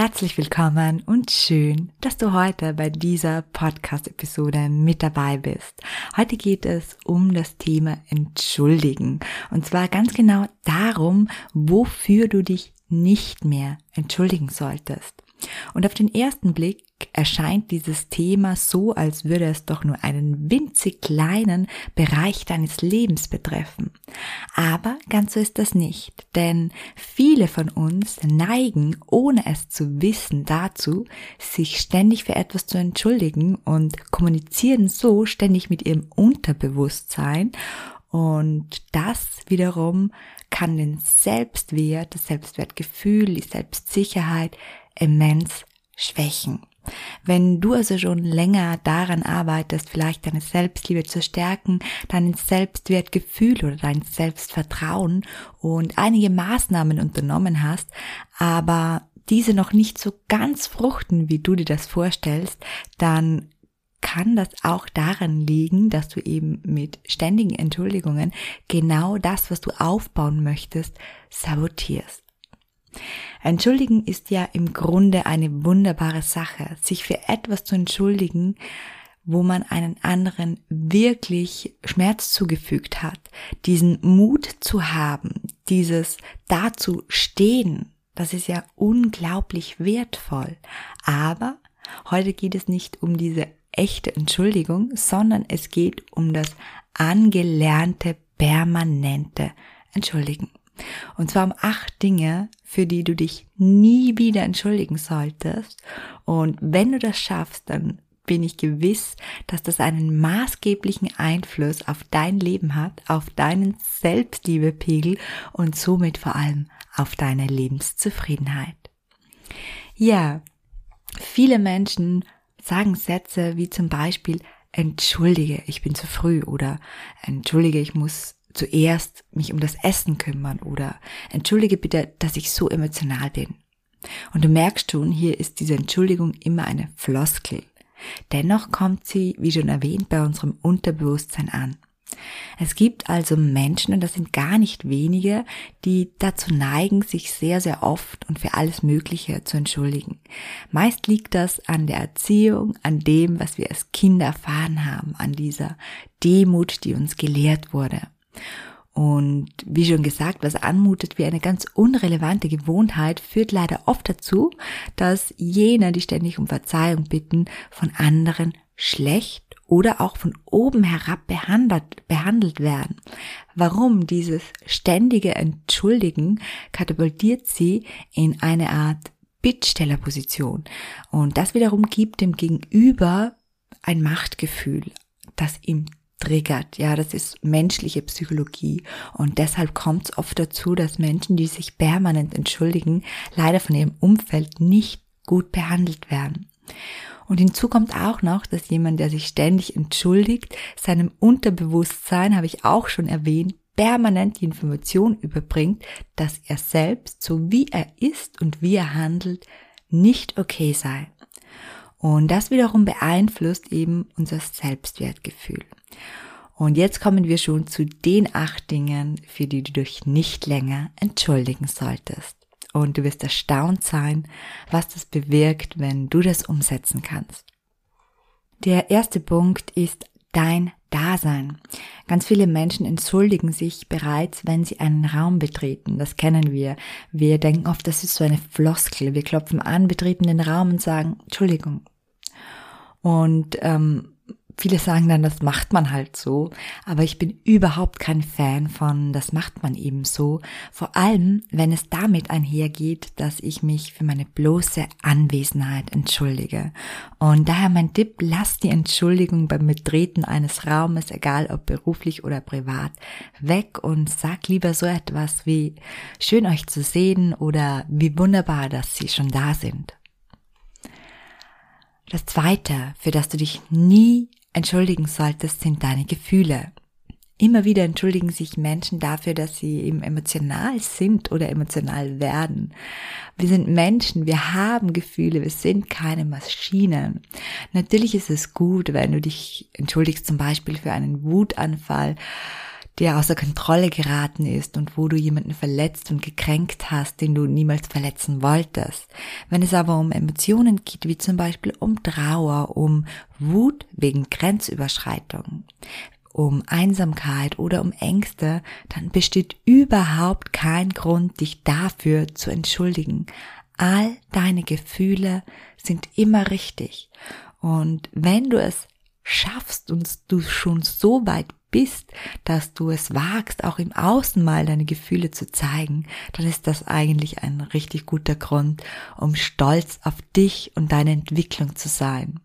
Herzlich willkommen und schön, dass du heute bei dieser Podcast-Episode mit dabei bist. Heute geht es um das Thema Entschuldigen. Und zwar ganz genau darum, wofür du dich nicht mehr entschuldigen solltest. Und auf den ersten Blick erscheint dieses Thema so, als würde es doch nur einen winzig kleinen Bereich deines Lebens betreffen. Aber ganz so ist das nicht, denn viele von uns neigen, ohne es zu wissen, dazu, sich ständig für etwas zu entschuldigen und kommunizieren so ständig mit ihrem Unterbewusstsein und das wiederum kann den Selbstwert, das Selbstwertgefühl, die Selbstsicherheit immens schwächen. Wenn du also schon länger daran arbeitest, vielleicht deine Selbstliebe zu stärken, dein Selbstwertgefühl oder dein Selbstvertrauen und einige Maßnahmen unternommen hast, aber diese noch nicht so ganz fruchten, wie du dir das vorstellst, dann kann das auch daran liegen, dass du eben mit ständigen Entschuldigungen genau das, was du aufbauen möchtest, sabotierst. Entschuldigen ist ja im Grunde eine wunderbare Sache. Sich für etwas zu entschuldigen, wo man einen anderen wirklich Schmerz zugefügt hat, diesen Mut zu haben, dieses dazu stehen, das ist ja unglaublich wertvoll. Aber heute geht es nicht um diese echte Entschuldigung, sondern es geht um das angelernte, permanente Entschuldigen. Und zwar um acht Dinge, für die du dich nie wieder entschuldigen solltest. Und wenn du das schaffst, dann bin ich gewiss, dass das einen maßgeblichen Einfluss auf dein Leben hat, auf deinen Selbstliebepegel und somit vor allem auf deine Lebenszufriedenheit. Ja, viele Menschen sagen Sätze wie zum Beispiel, entschuldige, ich bin zu früh oder entschuldige, ich muss zuerst mich um das Essen kümmern oder entschuldige bitte, dass ich so emotional bin. Und du merkst schon, hier ist diese Entschuldigung immer eine Floskel. Dennoch kommt sie, wie schon erwähnt, bei unserem Unterbewusstsein an. Es gibt also Menschen, und das sind gar nicht wenige, die dazu neigen, sich sehr, sehr oft und für alles Mögliche zu entschuldigen. Meist liegt das an der Erziehung, an dem, was wir als Kinder erfahren haben, an dieser Demut, die uns gelehrt wurde. Und wie schon gesagt, was anmutet wie eine ganz unrelevante Gewohnheit, führt leider oft dazu, dass jene, die ständig um Verzeihung bitten, von anderen schlecht oder auch von oben herab behandelt, behandelt werden. Warum dieses ständige Entschuldigen katapultiert sie in eine Art Bittstellerposition. Und das wiederum gibt dem Gegenüber ein Machtgefühl, das ihm triggert. Ja, das ist menschliche Psychologie. Und deshalb kommt es oft dazu, dass Menschen, die sich permanent entschuldigen, leider von ihrem Umfeld nicht gut behandelt werden. Und hinzu kommt auch noch, dass jemand, der sich ständig entschuldigt, seinem Unterbewusstsein, habe ich auch schon erwähnt, permanent die Information überbringt, dass er selbst, so wie er ist und wie er handelt, nicht okay sei. Und das wiederum beeinflusst eben unser Selbstwertgefühl. Und jetzt kommen wir schon zu den acht Dingen, für die du dich nicht länger entschuldigen solltest. Und du wirst erstaunt sein, was das bewirkt, wenn du das umsetzen kannst. Der erste Punkt ist dein Dasein. Ganz viele Menschen entschuldigen sich bereits, wenn sie einen Raum betreten. Das kennen wir. Wir denken oft, das ist so eine Floskel. Wir klopfen an, betreten den Raum und sagen, Entschuldigung. Und ähm, Viele sagen dann, das macht man halt so, aber ich bin überhaupt kein Fan von, das macht man eben so, vor allem wenn es damit einhergeht, dass ich mich für meine bloße Anwesenheit entschuldige. Und daher mein Tipp, lass die Entschuldigung beim Betreten eines Raumes, egal ob beruflich oder privat, weg und sag lieber so etwas wie schön euch zu sehen oder wie wunderbar, dass Sie schon da sind. Das zweite, für das du dich nie entschuldigen solltest, sind deine Gefühle. Immer wieder entschuldigen sich Menschen dafür, dass sie eben emotional sind oder emotional werden. Wir sind Menschen, wir haben Gefühle, wir sind keine Maschinen. Natürlich ist es gut, wenn du dich entschuldigst zum Beispiel für einen Wutanfall, der außer Kontrolle geraten ist und wo du jemanden verletzt und gekränkt hast, den du niemals verletzen wolltest. Wenn es aber um Emotionen geht, wie zum Beispiel um Trauer, um Wut wegen Grenzüberschreitung, um Einsamkeit oder um Ängste, dann besteht überhaupt kein Grund, dich dafür zu entschuldigen. All deine Gefühle sind immer richtig. Und wenn du es schaffst und du schon so weit bist, dass du es wagst, auch im Außen mal deine Gefühle zu zeigen, dann ist das eigentlich ein richtig guter Grund, um stolz auf dich und deine Entwicklung zu sein.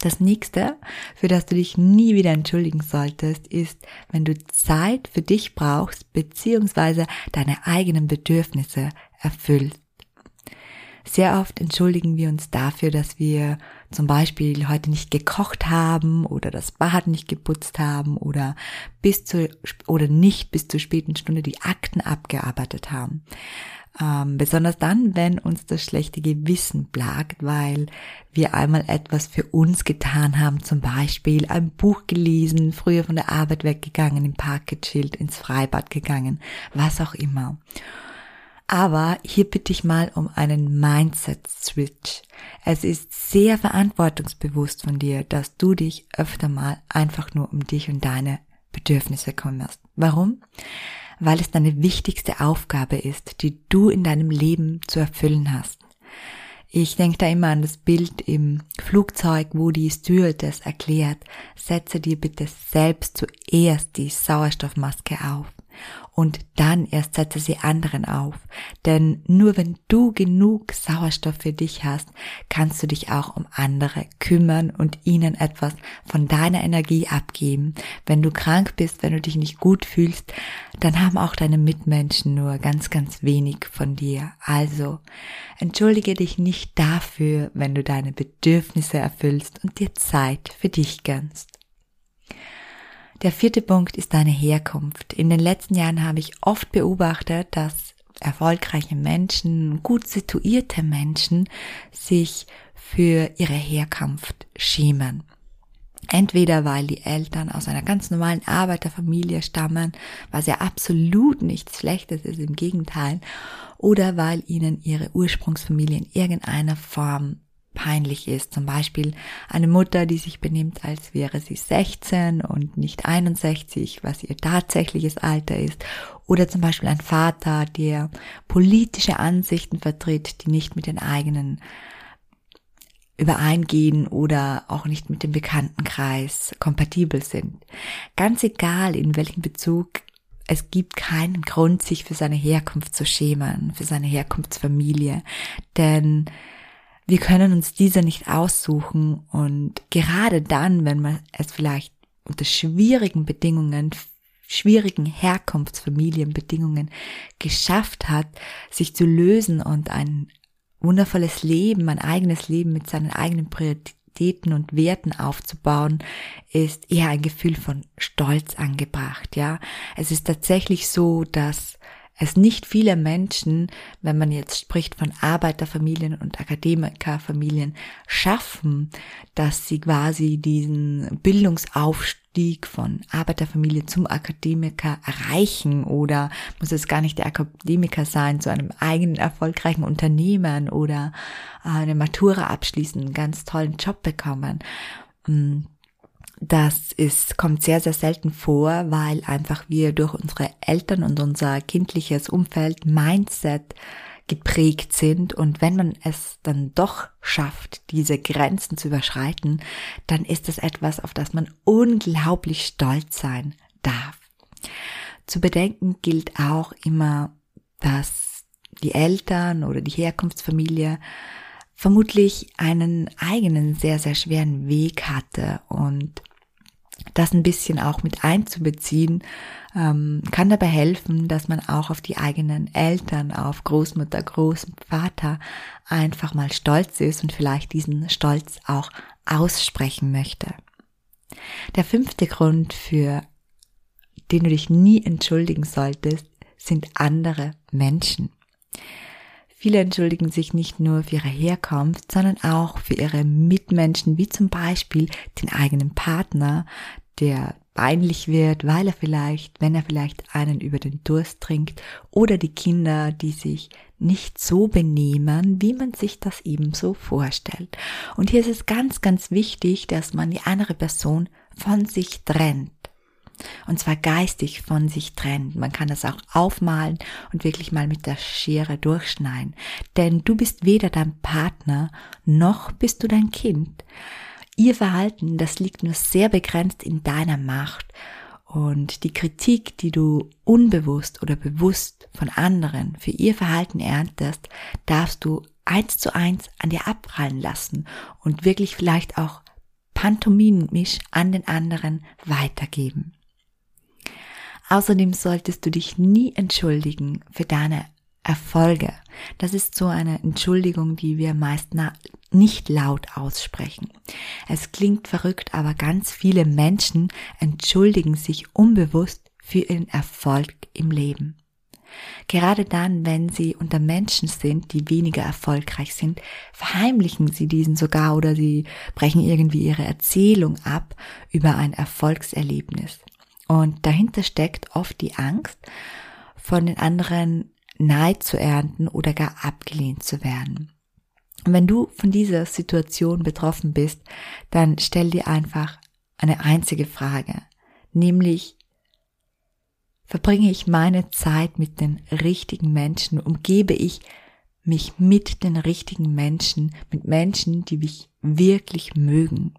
Das nächste, für das du dich nie wieder entschuldigen solltest, ist, wenn du Zeit für dich brauchst, beziehungsweise deine eigenen Bedürfnisse erfüllst. Sehr oft entschuldigen wir uns dafür, dass wir zum Beispiel heute nicht gekocht haben oder das Bad nicht geputzt haben oder bis zu, oder nicht bis zur späten Stunde die Akten abgearbeitet haben. Ähm, besonders dann, wenn uns das schlechte Gewissen plagt, weil wir einmal etwas für uns getan haben, zum Beispiel ein Buch gelesen, früher von der Arbeit weggegangen, im Park gechillt, ins Freibad gegangen, was auch immer. Aber hier bitte ich mal um einen Mindset-Switch. Es ist sehr verantwortungsbewusst von dir, dass du dich öfter mal einfach nur um dich und deine Bedürfnisse kümmerst. Warum? weil es deine wichtigste Aufgabe ist, die du in deinem Leben zu erfüllen hast. Ich denke da immer an das Bild im Flugzeug, wo die Stewardess erklärt, setze dir bitte selbst zuerst die Sauerstoffmaske auf und dann erst setze sie anderen auf. Denn nur wenn du genug Sauerstoff für dich hast, kannst du dich auch um andere kümmern und ihnen etwas von deiner Energie abgeben. Wenn du krank bist, wenn du dich nicht gut fühlst, dann haben auch deine Mitmenschen nur ganz, ganz wenig von dir. Also entschuldige dich nicht dafür, wenn du deine Bedürfnisse erfüllst und dir Zeit für dich gönnst. Der vierte Punkt ist deine Herkunft. In den letzten Jahren habe ich oft beobachtet, dass erfolgreiche Menschen, gut situierte Menschen sich für ihre Herkunft schämen. Entweder weil die Eltern aus einer ganz normalen Arbeiterfamilie stammen, was ja absolut nichts Schlechtes ist, im Gegenteil, oder weil ihnen ihre Ursprungsfamilie in irgendeiner Form peinlich ist. Zum Beispiel eine Mutter, die sich benimmt, als wäre sie 16 und nicht 61, was ihr tatsächliches Alter ist. Oder zum Beispiel ein Vater, der politische Ansichten vertritt, die nicht mit den eigenen übereingehen oder auch nicht mit dem Bekanntenkreis kompatibel sind. Ganz egal, in welchem Bezug es gibt keinen Grund, sich für seine Herkunft zu schämen, für seine Herkunftsfamilie, denn wir können uns diese nicht aussuchen und gerade dann, wenn man es vielleicht unter schwierigen Bedingungen, schwierigen Herkunftsfamilienbedingungen geschafft hat, sich zu lösen und ein wundervolles Leben, ein eigenes Leben mit seinen eigenen Prioritäten und Werten aufzubauen, ist eher ein Gefühl von Stolz angebracht, ja. Es ist tatsächlich so, dass es nicht viele Menschen, wenn man jetzt spricht von Arbeiterfamilien und Akademikerfamilien, schaffen, dass sie quasi diesen Bildungsaufstieg von Arbeiterfamilie zum Akademiker erreichen oder muss es gar nicht der Akademiker sein, zu einem eigenen erfolgreichen Unternehmen oder eine Matura abschließen, einen ganz tollen Job bekommen. Mm, das ist, kommt sehr, sehr selten vor, weil einfach wir durch unsere Eltern und unser kindliches Umfeld, Mindset geprägt sind. Und wenn man es dann doch schafft, diese Grenzen zu überschreiten, dann ist es etwas, auf das man unglaublich stolz sein darf. Zu bedenken gilt auch immer, dass die Eltern oder die Herkunftsfamilie vermutlich einen eigenen sehr, sehr schweren Weg hatte und das ein bisschen auch mit einzubeziehen, ähm, kann dabei helfen, dass man auch auf die eigenen Eltern, auf Großmutter, Großvater einfach mal stolz ist und vielleicht diesen Stolz auch aussprechen möchte. Der fünfte Grund, für den du dich nie entschuldigen solltest, sind andere Menschen. Viele entschuldigen sich nicht nur für ihre Herkunft, sondern auch für ihre Mitmenschen, wie zum Beispiel den eigenen Partner, der peinlich wird, weil er vielleicht, wenn er vielleicht einen über den Durst trinkt, oder die Kinder, die sich nicht so benehmen, wie man sich das eben so vorstellt. Und hier ist es ganz, ganz wichtig, dass man die andere Person von sich trennt. Und zwar geistig von sich trennt. Man kann das auch aufmalen und wirklich mal mit der Schere durchschneiden. Denn du bist weder dein Partner, noch bist du dein Kind. Ihr Verhalten, das liegt nur sehr begrenzt in deiner Macht. Und die Kritik, die du unbewusst oder bewusst von anderen für ihr Verhalten erntest, darfst du eins zu eins an dir abprallen lassen und wirklich vielleicht auch pantomimisch an den anderen weitergeben. Außerdem solltest du dich nie entschuldigen für deine Erfolge. Das ist so eine Entschuldigung, die wir meist nicht laut aussprechen. Es klingt verrückt, aber ganz viele Menschen entschuldigen sich unbewusst für ihren Erfolg im Leben. Gerade dann, wenn sie unter Menschen sind, die weniger erfolgreich sind, verheimlichen sie diesen sogar oder sie brechen irgendwie ihre Erzählung ab über ein Erfolgserlebnis. Und dahinter steckt oft die Angst, von den anderen Neid zu ernten oder gar abgelehnt zu werden. Und wenn du von dieser Situation betroffen bist, dann stell dir einfach eine einzige Frage, nämlich, verbringe ich meine Zeit mit den richtigen Menschen, umgebe ich mich mit den richtigen Menschen, mit Menschen, die mich wirklich mögen.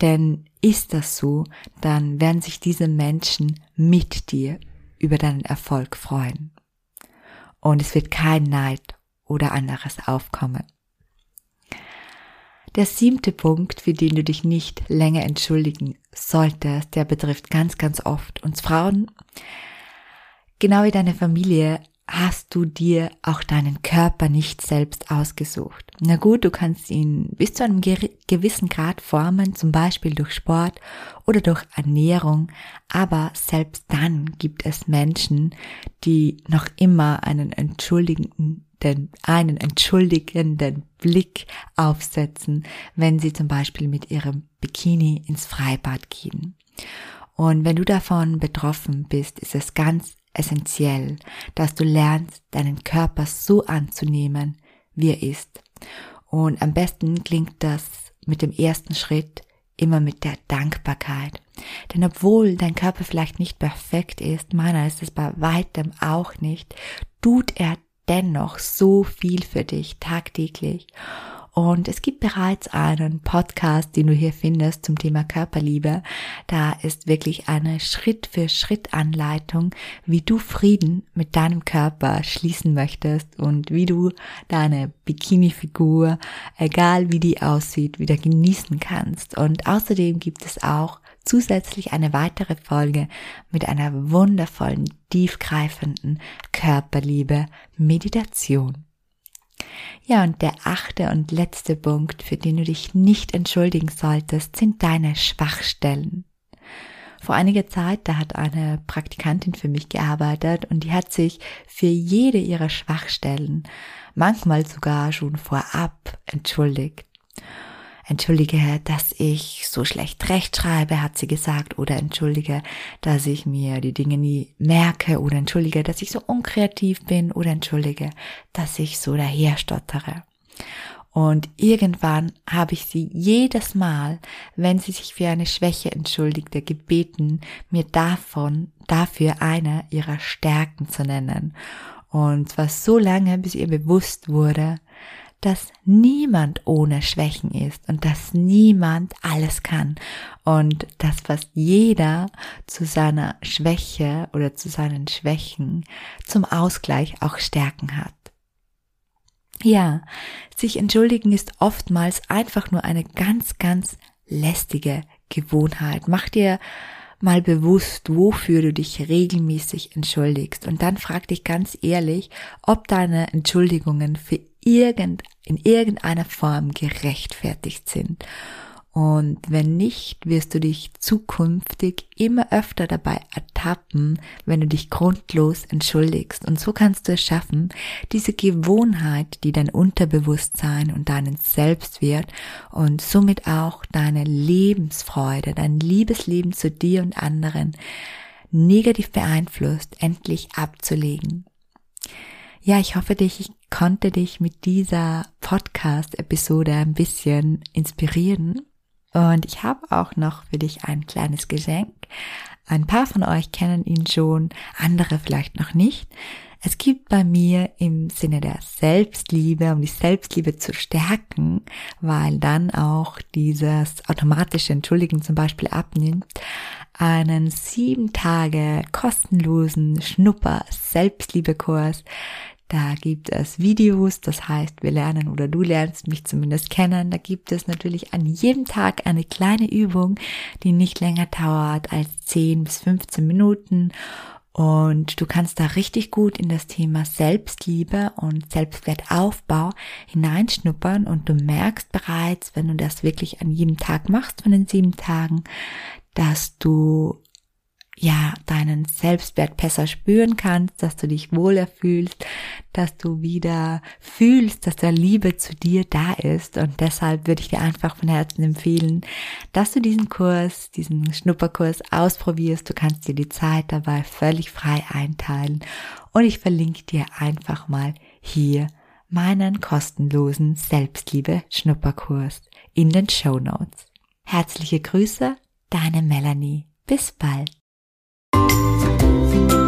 Denn ist das so, dann werden sich diese Menschen mit dir über deinen Erfolg freuen. Und es wird kein Neid oder anderes aufkommen. Der siebte Punkt, für den du dich nicht länger entschuldigen solltest, der betrifft ganz, ganz oft uns Frauen. Genau wie deine Familie hast du dir auch deinen Körper nicht selbst ausgesucht. Na gut, du kannst ihn bis zu einem gewissen Grad formen, zum Beispiel durch Sport oder durch Ernährung, aber selbst dann gibt es Menschen, die noch immer einen entschuldigenden einen entschuldigenden Blick aufsetzen, wenn sie zum Beispiel mit ihrem Bikini ins Freibad gehen. Und wenn du davon betroffen bist, ist es ganz essentiell, dass du lernst, deinen Körper so anzunehmen, wie er ist. Und am besten klingt das mit dem ersten Schritt immer mit der Dankbarkeit. Denn obwohl dein Körper vielleicht nicht perfekt ist, meiner ist es bei weitem auch nicht, tut er dennoch so viel für dich tagtäglich. Und es gibt bereits einen Podcast, den du hier findest zum Thema Körperliebe. Da ist wirklich eine Schritt-für-Schritt-Anleitung, wie du Frieden mit deinem Körper schließen möchtest und wie du deine Bikini-Figur, egal wie die aussieht, wieder genießen kannst. Und außerdem gibt es auch zusätzlich eine weitere Folge mit einer wundervollen, tiefgreifenden Körperliebe Meditation. Ja, und der achte und letzte Punkt, für den du dich nicht entschuldigen solltest, sind deine Schwachstellen. Vor einiger Zeit, da hat eine Praktikantin für mich gearbeitet und die hat sich für jede ihrer Schwachstellen, manchmal sogar schon vorab entschuldigt entschuldige, dass ich so schlecht rechtschreibe, hat sie gesagt, oder entschuldige, dass ich mir die Dinge nie merke, oder entschuldige, dass ich so unkreativ bin, oder entschuldige, dass ich so daherstottere. Und irgendwann habe ich sie jedes Mal, wenn sie sich für eine Schwäche entschuldigte, gebeten, mir davon, dafür eine ihrer Stärken zu nennen. Und zwar so lange, bis ihr bewusst wurde, dass niemand ohne Schwächen ist und dass niemand alles kann und dass fast jeder zu seiner Schwäche oder zu seinen Schwächen zum Ausgleich auch Stärken hat. Ja, sich entschuldigen ist oftmals einfach nur eine ganz, ganz lästige Gewohnheit. Mach dir mal bewusst, wofür du dich regelmäßig entschuldigst. Und dann frag dich ganz ehrlich, ob deine Entschuldigungen für irgend, in irgendeiner Form gerechtfertigt sind. Und wenn nicht, wirst du dich zukünftig immer öfter dabei ertappen, wenn du dich grundlos entschuldigst. Und so kannst du es schaffen, diese Gewohnheit, die dein Unterbewusstsein und deinen Selbstwert und somit auch deine Lebensfreude, dein Liebesleben zu dir und anderen negativ beeinflusst, endlich abzulegen. Ja, ich hoffe, ich konnte dich mit dieser Podcast-Episode ein bisschen inspirieren und ich habe auch noch für dich ein kleines Geschenk. Ein paar von euch kennen ihn schon, andere vielleicht noch nicht. Es gibt bei mir im Sinne der Selbstliebe, um die Selbstliebe zu stärken, weil dann auch dieses automatische Entschuldigen zum Beispiel abnimmt, einen sieben Tage kostenlosen Schnupper Selbstliebekurs, da gibt es Videos, das heißt, wir lernen oder du lernst mich zumindest kennen. Da gibt es natürlich an jedem Tag eine kleine Übung, die nicht länger dauert als 10 bis 15 Minuten. Und du kannst da richtig gut in das Thema Selbstliebe und Selbstwertaufbau hineinschnuppern und du merkst bereits, wenn du das wirklich an jedem Tag machst von den sieben Tagen, dass du ja, deinen Selbstwert besser spüren kannst, dass du dich wohler fühlst, dass du wieder fühlst, dass der Liebe zu dir da ist. Und deshalb würde ich dir einfach von Herzen empfehlen, dass du diesen Kurs, diesen Schnupperkurs ausprobierst. Du kannst dir die Zeit dabei völlig frei einteilen. Und ich verlinke dir einfach mal hier meinen kostenlosen Selbstliebe-Schnupperkurs in den Show Notes. Herzliche Grüße, deine Melanie. Bis bald. 嗯。